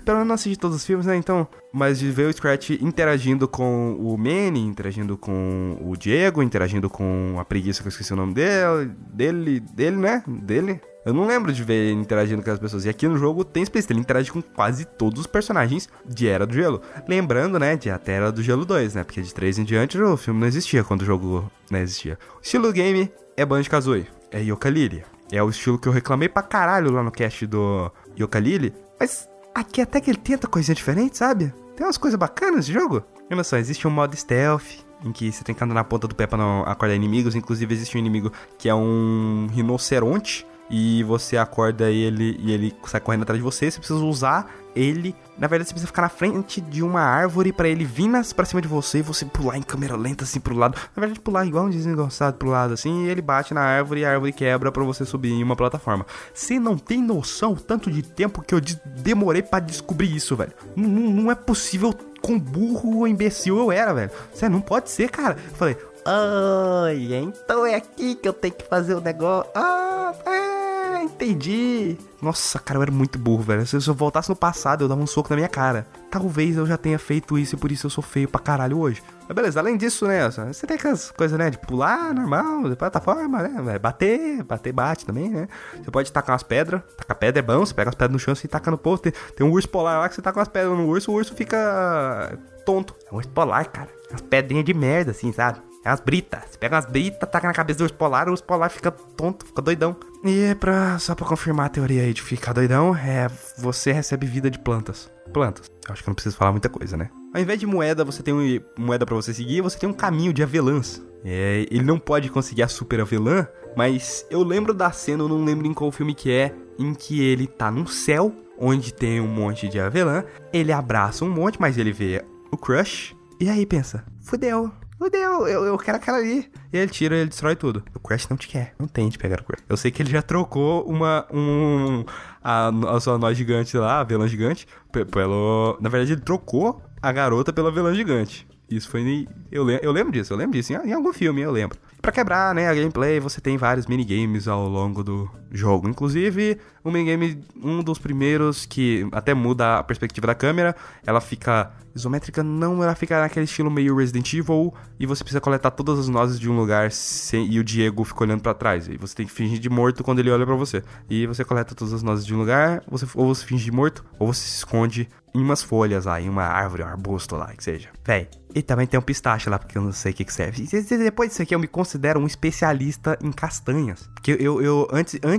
Pelo menos não assisti todos os filmes, né? Então. Mas de ver o Scratch interagindo com o Manny, interagindo com o Diego, interagindo com a preguiça que eu esqueci o nome dele. Dele, dele, né? Dele. Eu não lembro de ver ele interagindo com as pessoas. E aqui no jogo tem explícito, ele interage com quase todos os personagens de Era do Gelo. Lembrando, né, de até Era do Gelo 2, né? Porque de 3 em diante o filme não existia quando o jogo não existia. O estilo do game é Banjo-Kazooie, é Yooka-Laylee. É o estilo que eu reclamei pra caralho lá no cast do Yooka-Laylee. Mas aqui até que ele tenta coisinha diferente, sabe? Tem umas coisas bacanas de jogo. Olha só, existe um modo stealth, em que você tem que andar na ponta do pé pra não acordar inimigos. Inclusive, existe um inimigo que é um rinoceronte e você acorda ele e ele sai correndo atrás de você, você precisa usar ele. Na verdade, você precisa ficar na frente de uma árvore para ele vir nas, pra cima de você e você pular em câmera lenta assim pro lado. Na verdade, pular igual um desengonçado pro lado assim, e ele bate na árvore e a árvore quebra para você subir em uma plataforma. Você não tem noção tanto de tempo que eu demorei para descobrir isso, velho. Não, não é possível com burro ou imbecil eu era, velho. Você não pode ser, cara. Eu falei, ai, então é aqui que eu tenho que fazer o negócio. Ah, é entendi. Nossa, cara, eu era muito burro, velho. Se eu voltasse no passado, eu dava um soco na minha cara. Talvez eu já tenha feito isso e por isso eu sou feio pra caralho hoje. Mas beleza, além disso, né? Você tem aquelas coisas, né? De pular normal, de plataforma, né? Bater, bater, bate também, né? Você pode tacar umas pedras. Tacar pedra é bom, você pega as pedras no chão e taca no posto. Tem, tem um urso polar lá que você taca umas pedras no urso, o urso fica tonto. É um urso polar, cara. As pedrinhas de merda, assim, sabe? É as britas. Você pega umas britas, taca na cabeça do urso polar, o urso polar fica tonto, fica doidão. E pra, só pra confirmar a teoria aí de ficar doidão, é você recebe vida de plantas. Plantas. Eu acho que não preciso falar muita coisa, né? Ao invés de moeda, você tem um, moeda para você seguir, você tem um caminho de avelãs. É, ele não pode conseguir a super avelã, mas eu lembro da cena, eu não lembro em qual filme que é, em que ele tá num céu, onde tem um monte de avelã, ele abraça um monte, mas ele vê o crush, e aí pensa, fudeu, fudeu, eu, eu quero aquela ali. E ele tira e ele destrói tudo. O Crash não te quer, não tente pegar o Crash. Eu sei que ele já trocou uma, um, a, a sua nó gigante lá, a vilã gigante, pelo... Na verdade, ele trocou a garota pela vilã gigante. Isso foi. Eu, eu lembro disso, eu lembro disso. Em, em algum filme, eu lembro. Para quebrar, né, a gameplay, você tem vários minigames ao longo do jogo. Inclusive, um minigame, um dos primeiros que até muda a perspectiva da câmera, ela fica isométrica, não, ela fica naquele estilo meio Resident Evil, e você precisa coletar todas as nozes de um lugar sem, e o Diego fica olhando para trás. E você tem que fingir de morto quando ele olha para você. E você coleta todas as nozes de um lugar, você, ou você finge de morto, ou você se esconde em umas folhas lá, em uma árvore, um arbusto lá, que seja. Véi, e também tem um pistache lá, porque eu não sei o que, que serve. E depois disso aqui, eu me considero um especialista em castanhas. Porque eu, eu antes, antes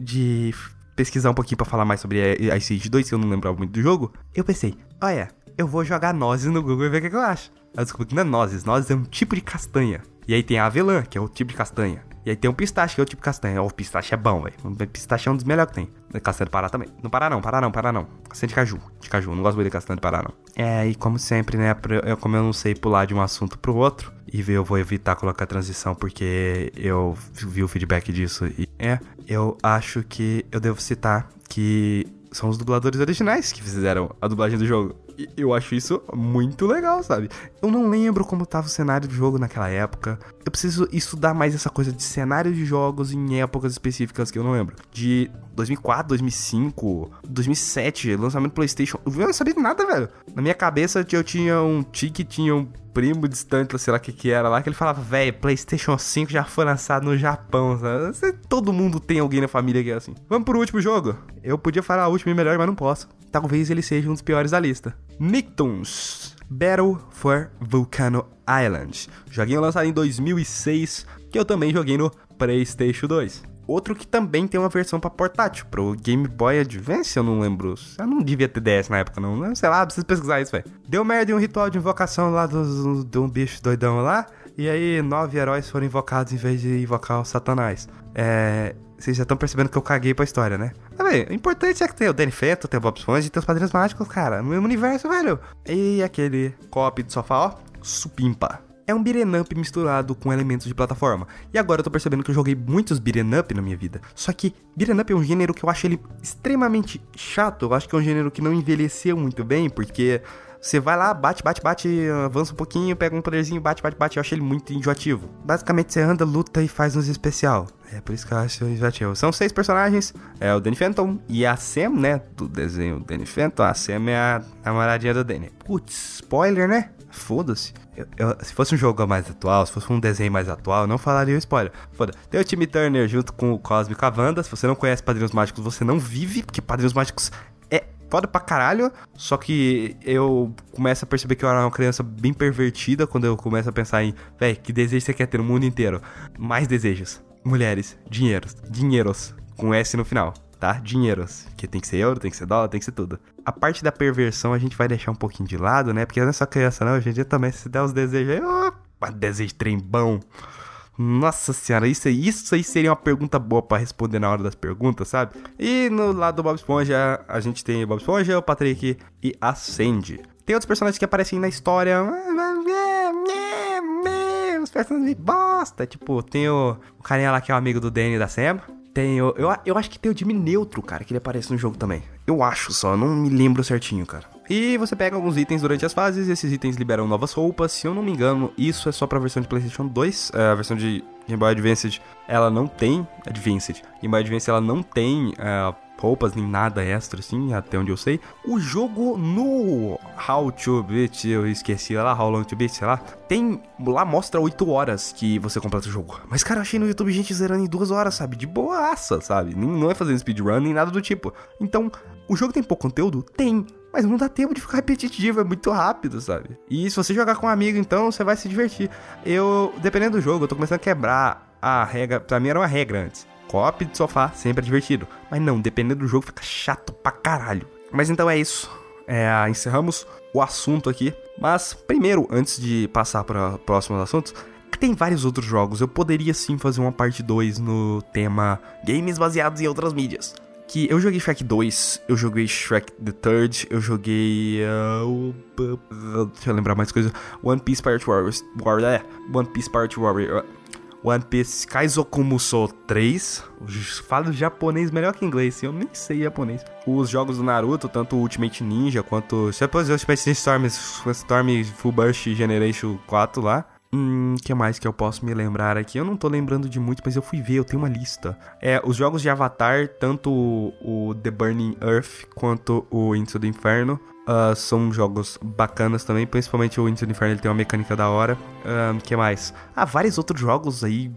de pesquisar um pouquinho para falar mais sobre Ice Age 2, que eu não lembrava muito do jogo, eu pensei, olha, eu vou jogar nozes no Google e ver o que, que eu acho. Aí eu descobri que não é nozes, nozes é um tipo de castanha. E aí tem a avelã, que é o tipo de castanha. E aí tem um pistache, que é o tipo de castanha. O pistache é bom, velho. O pistache é um dos melhores que tem. Castanha do Pará também. Não Pará não, Pará não, Pará não. Castanha de caju. De caju. Não gosto muito de castanha do Pará, não. É, e como sempre, né? Eu, como eu não sei pular de um assunto pro outro, e eu vou evitar colocar transição porque eu vi o feedback disso. E é, eu acho que eu devo citar que são os dubladores originais que fizeram a dublagem do jogo eu acho isso muito legal, sabe? Eu não lembro como tava o cenário do jogo naquela época. Eu preciso estudar mais essa coisa de cenário de jogos em épocas específicas que eu não lembro. De 2004, 2005, 2007, lançamento do PlayStation. Eu não sabia nada, velho. Na minha cabeça eu tinha um tique, tinha um primo distante, sei lá o que que era lá, que ele falava, velho, PlayStation 5 já foi lançado no Japão, sabe? Todo mundo tem alguém na família que é assim. Vamos pro último jogo? Eu podia falar o último e melhor, mas não posso. Talvez ele seja um dos piores da lista. Nicktoons Battle for Volcano Island. Joguinho lançado em 2006, que eu também joguei no PlayStation 2. Outro que também tem uma versão para portátil, pro Game Boy Advance, eu não lembro. Eu não devia ter DS na época, não. Sei lá, preciso pesquisar isso, velho. Deu merda em um ritual de invocação lá do, do um bicho doidão lá. E aí, nove heróis foram invocados em vez de invocar o Satanás. É. Vocês já estão percebendo que eu caguei pra história, né? Mas, velho, o importante é que tem o Danny tem o Bob Esponja e tem os Padrinhos Mágicos, cara. No mesmo universo, velho. E aquele cop do sofá, ó. Supimpa é um beat'em up misturado com elementos de plataforma. E agora eu tô percebendo que eu joguei muitos beat'em up na minha vida. Só que beat'em up é um gênero que eu acho ele extremamente chato. Eu acho que é um gênero que não envelheceu muito bem, porque você vai lá, bate, bate, bate, avança um pouquinho, pega um poderzinho, bate, bate, bate. Eu acho ele muito enjoativo. Basicamente você anda, luta e faz uns especial. É por isso que eu acho enjoativo. São seis personagens: é o Danny Phantom e a Sam, né? Do desenho Danny Phantom. A Sam é a namoradinha do Danny. Putz, spoiler, né? Foda-se. Eu, eu, se fosse um jogo mais atual, se fosse um desenho mais atual, eu não falaria o spoiler. Foda. Tem o Timmy Turner junto com o Cosmic Wanda. Se você não conhece Padrinhos Mágicos, você não vive, porque Padrinhos Mágicos é foda pra caralho. Só que eu começo a perceber que eu era uma criança bem pervertida quando eu começo a pensar em, véi, que desejo você quer ter no mundo inteiro? Mais desejos. Mulheres, dinheiros, dinheiros, com S no final tá? Dinheiros. Que tem que ser euro, tem que ser dólar, tem que ser tudo. A parte da perversão a gente vai deixar um pouquinho de lado, né? Porque não é só criança, não. Hoje em dia também, se der os desejos aí, opa, desejo de trem bom. Nossa senhora, isso, isso aí seria uma pergunta boa para responder na hora das perguntas, sabe? E no lado do Bob Esponja, a gente tem o Bob Esponja, o Patrick e a Sandy. Tem outros personagens que aparecem na história. Os personagens bosta. Tipo, tem o, o carinha lá que é o amigo do Danny da Sam. Tem o, eu, eu acho que tem o Jimmy Neutro, cara, que ele aparece no jogo também. Eu acho só, não me lembro certinho, cara. E você pega alguns itens durante as fases, esses itens liberam novas roupas. Se eu não me engano, isso é só pra versão de PlayStation 2. É, a versão de Game Boy Advance, ela não tem. Advanced. Game Boy Advance, ela não tem é, roupas nem nada extra, assim, até onde eu sei. O jogo no How to Beat, eu esqueci lá, How Long to Beat, sei lá, tem. Lá mostra 8 horas que você completa o jogo. Mas, cara, eu achei no YouTube gente zerando em 2 horas, sabe? De boaça, sabe? Não é fazendo speedrun nem nada do tipo. Então, o jogo tem pouco conteúdo? Tem. mas não dá tempo de ficar repetitivo, é muito rápido, sabe? E se você jogar com um amigo, então você vai se divertir. Eu, dependendo do jogo, eu tô começando a quebrar a regra. Pra mim era uma regra antes. Cop de sofá sempre é divertido. Mas não, dependendo do jogo, fica chato pra caralho. Mas então é isso. É, encerramos o assunto aqui. Mas primeiro, antes de passar para próximos assuntos, tem vários outros jogos. Eu poderia sim fazer uma parte 2 no tema games baseados em outras mídias. Que eu joguei Shrek 2, eu joguei Shrek the Third, eu joguei. Uh, deixa eu lembrar mais coisas. One Piece Pirate Warriors. War, é, One Piece Pirate Warrior. One Piece Kaizokumusou 3. Falo japonês melhor que inglês, eu nem sei japonês. Os jogos do Naruto, tanto Ultimate Ninja quanto. Depois Ultimate Storm, Storm Full Burst Generation 4 lá. Hum, que mais que eu posso me lembrar aqui? Eu não tô lembrando de muito, mas eu fui ver, eu tenho uma lista. É, os jogos de Avatar, tanto o, The Burning Earth quanto o Into the Inferno, uh, são jogos bacanas também, principalmente o Into the Inferno, ele tem uma mecânica da hora. Um, que mais? Ah, vários outros jogos aí,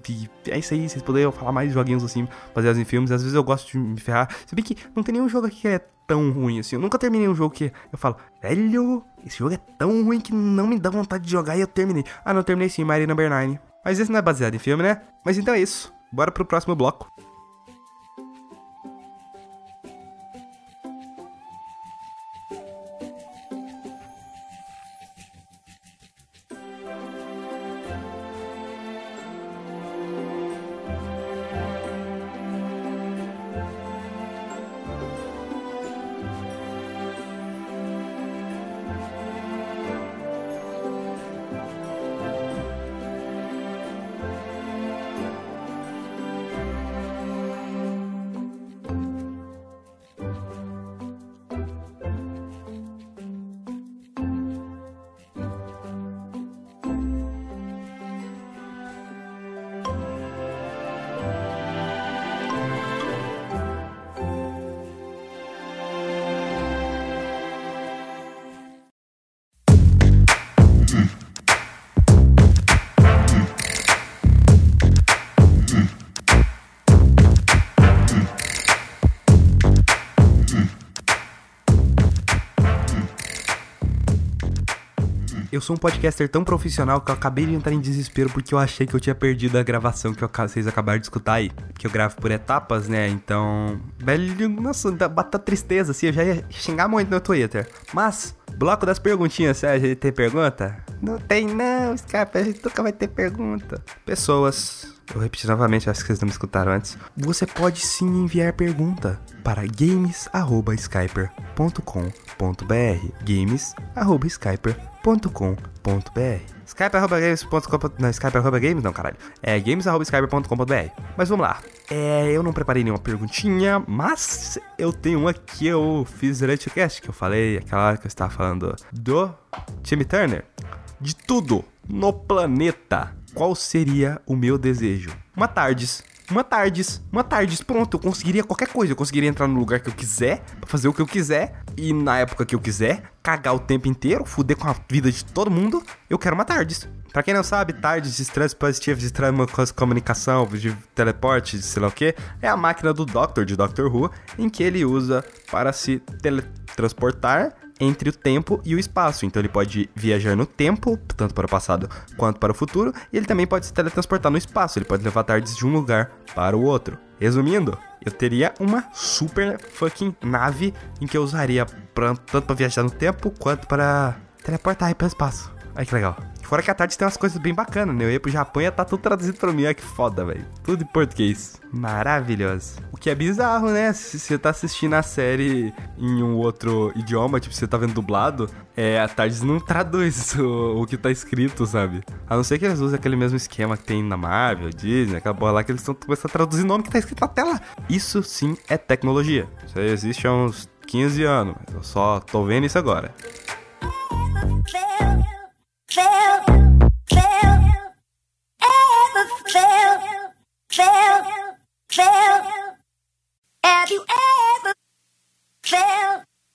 é isso aí, vocês poderiam falar mais joguinhos assim, baseados em filmes, às vezes eu gosto de me ferrar. Se bem que não tem nenhum jogo aqui que é tão ruim assim. Eu nunca terminei um jogo que eu falo, velho, esse jogo é tão ruim que não me dá vontade de jogar e eu terminei. Ah, não, terminei sim, Maria Number 9. Mas esse não é baseado em filme, né? Mas então é isso. Bora pro próximo bloco. Eu sou um podcaster tão profissional que eu acabei de entrar em desespero porque eu achei que eu tinha perdido a gravação que vocês acabaram de escutar aí. Que eu gravo por etapas, né? Então. Velho, nossa, bata tristeza assim. Eu já ia xingar muito no Twitter. Mas, bloco das perguntinhas, Sérgio, tem pergunta? Não tem, não, Skype, a gente nunca vai ter pergunta. Pessoas. Eu repeti novamente, acho que vocês não me escutaram antes. Você pode sim enviar pergunta para games.skyper.com.br games.skyper.com.br. Skype.games.com. Não, Skype.games não, caralho. É games.skype.com.br. Mas vamos lá. É, eu não preparei nenhuma perguntinha, mas eu tenho uma que eu fiz durante o cast, que eu falei, aquela hora que eu estava falando do Timmy Turner. De tudo no planeta, qual seria o meu desejo? Uma Tardes uma tardes, uma tardes, pronto, eu conseguiria qualquer coisa, eu conseguiria entrar no lugar que eu quiser, fazer o que eu quiser, e na época que eu quiser, cagar o tempo inteiro, fuder com a vida de todo mundo, eu quero uma tardes. Pra quem não sabe, tardes de estresse positivo, de comunicação, de teleporte, de sei lá o que, é a máquina do Doctor, de Doctor Who, em que ele usa para se teletransportar entre o tempo e o espaço. Então ele pode viajar no tempo, tanto para o passado quanto para o futuro, e ele também pode se teletransportar no espaço. Ele pode levar tardes de um lugar para o outro. Resumindo, eu teria uma super fucking nave em que eu usaria pra, tanto para viajar no tempo quanto para teleportar para o espaço. Ai que legal. Fora que a tarde tem umas coisas bem bacanas, né? Eu ia pro Japão e tá tudo traduzido pra mim. Olha que foda, velho. Tudo em português. Maravilhoso. O que é bizarro, né? Se você tá assistindo a série em um outro idioma, tipo, você tá vendo dublado, é, a Tardes não traduz o, o que tá escrito, sabe? A não ser que eles usem aquele mesmo esquema que tem na Marvel, Disney, aquela bola lá que eles estão começando a traduzir o nome que tá escrito na tela. Isso sim é tecnologia. Isso aí existe há uns 15 anos. Eu só tô vendo isso agora.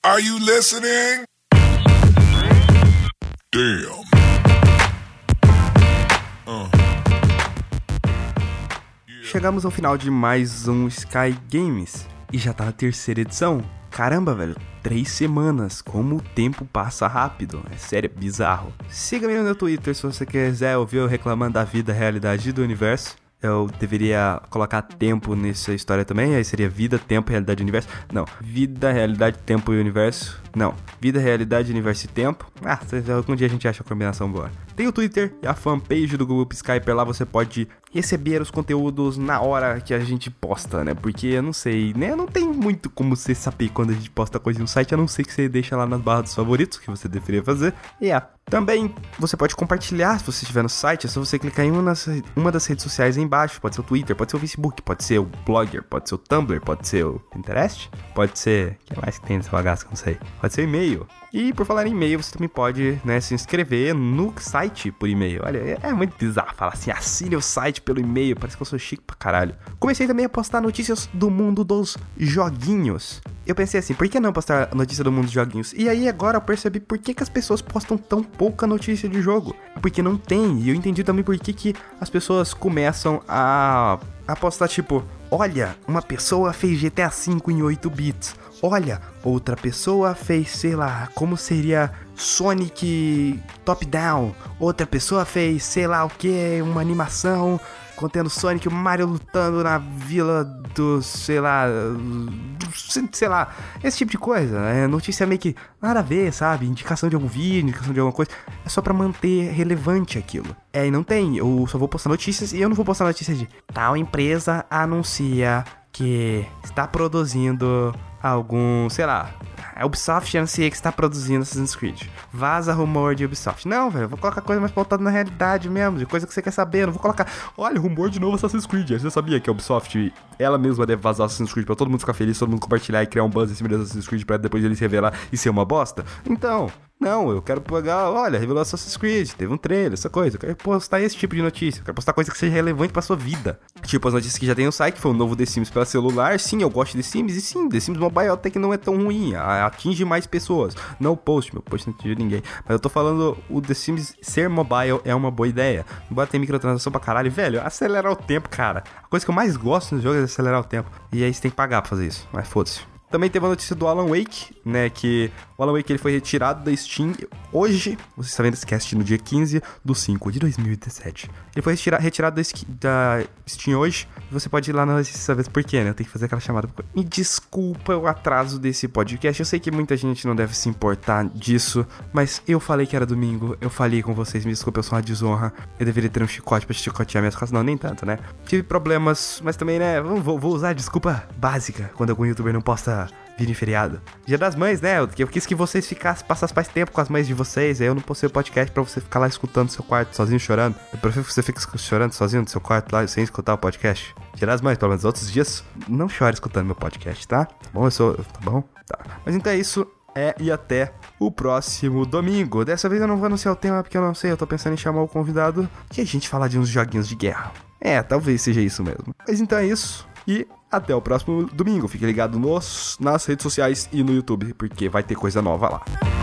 Are you listening? Damn. Uh. Chegamos ao final de mais um Sky Games e já tá na terceira edição. Caramba, velho, três semanas. Como o tempo passa rápido. É sério, é bizarro. Siga-me no meu Twitter se você quiser ouvir eu reclamando da vida, realidade do universo eu deveria colocar tempo nessa história também, aí seria vida, tempo, realidade, universo. Não, vida, realidade, tempo e universo. Não, vida, realidade, universo e tempo. Ah, algum dia a gente acha a combinação boa. Tem o Twitter e a fanpage do Google Skype, lá você pode receber os conteúdos na hora que a gente posta, né? Porque eu não sei, né? Não tem muito como você saber quando a gente posta coisa no site, a não ser que você deixa lá nas barras dos favoritos, que você deveria fazer. E yeah. Também você pode compartilhar se você estiver no site, é só você clicar em uma uma das redes sociais embaixo. Pode ser o Twitter, pode ser o Facebook, pode ser o Blogger, pode ser o Tumblr, pode ser o Pinterest, pode ser. O que mais que tem nessa bagaça não sei? Pode ser o e-mail. E por falar em e-mail, você também pode né, se inscrever no site por e-mail. Olha, é, é muito bizarro falar assim, assine o site pelo e-mail, parece que eu sou chique pra caralho. Comecei também a postar notícias do mundo dos joguinhos. Eu pensei assim, por que não postar notícia do mundo dos joguinhos? E aí agora eu percebi por que, que as pessoas postam tão pouca notícia de jogo. Porque não tem, e eu entendi também por que, que as pessoas começam a, a postar tipo, olha, uma pessoa fez GTA V em 8 bits olha, outra pessoa fez, sei lá, como seria Sonic top-down. Outra pessoa fez, sei lá o que, uma animação contendo Sonic e Mario lutando na vila dos, sei lá, sei lá, esse tipo de coisa. É notícia meio que nada a ver, sabe? Indicação de algum vídeo, indicação de alguma coisa. É só para manter relevante aquilo. É, e não tem. Eu só vou postar notícias e eu não vou postar notícias de tal empresa anuncia que está produzindo algum, sei lá, a Ubisoft anuncia que está produzindo Assassin's Creed. Vaza rumor de Ubisoft. Não, velho, vou colocar coisa mais pautada na realidade mesmo, de coisa que você quer saber. Não vou colocar, olha, rumor de novo Assassin's Creed. Você sabia que a Ubisoft, ela mesma deve vazar Assassin's Creed pra todo mundo ficar feliz, todo mundo compartilhar e criar um buzz em cima de Assassin's Creed pra depois ele se revelar e ser uma bosta? Então, não, eu quero pegar, olha, revelou Assassin's Creed, teve um trailer, essa coisa. Eu quero postar esse tipo de notícia. Eu quero postar coisa que seja relevante pra sua vida. Tipo as notícias que já tem no site, que foi o novo The Sims para celular. Sim, eu gosto de The Sims. E sim, The Sims Mobile até que não é tão ruim. Atinge mais pessoas. Não post, meu post não atinge ninguém. Mas eu tô falando, o The Sims ser mobile é uma boa ideia. Embora tenha microtransação pra caralho. Velho, acelerar o tempo, cara. A coisa que eu mais gosto no jogo é acelerar o tempo. E aí você tem que pagar pra fazer isso. Mas foda-se. Também teve a notícia do Alan Wake, né? Que o Alan Wake ele foi retirado da Steam hoje. Você está vendo esse cast no dia 15 do 5 de 2017. Ele foi retira retirado da, da, Steam hoje. Você pode ir lá na notícia saber por quê, né? Eu tenho que fazer aquela chamada. Me desculpa o atraso desse podcast. Eu sei que muita gente não deve se importar disso. Mas eu falei que era domingo. Eu falei com vocês. Me desculpa, eu sou uma desonra. Eu deveria ter um chicote pra chicotear minhas costas. Não, nem tanto, né? Tive problemas, mas também, né? Vou, vou usar a desculpa básica quando algum youtuber não posta virem feriado. Dia das mães, né? Eu, eu quis que vocês ficassem, passassem mais tempo com as mães de vocês. Aí eu não postei o podcast pra você ficar lá escutando no seu quarto sozinho chorando. Eu prefiro que você fique chorando sozinho no seu quarto lá sem escutar o podcast. Dia das mães, pelo menos outros dias, não chore escutando meu podcast, tá? Tá bom? Eu sou. Tá bom? Tá. Mas então é isso. É, e até o próximo domingo. Dessa vez eu não vou anunciar o tema porque eu não sei, eu tô pensando em chamar o convidado que a gente falar de uns joguinhos de guerra. É, talvez seja isso mesmo. Mas então é isso. E até o próximo domingo. Fique ligado nos, nas redes sociais e no YouTube, porque vai ter coisa nova lá.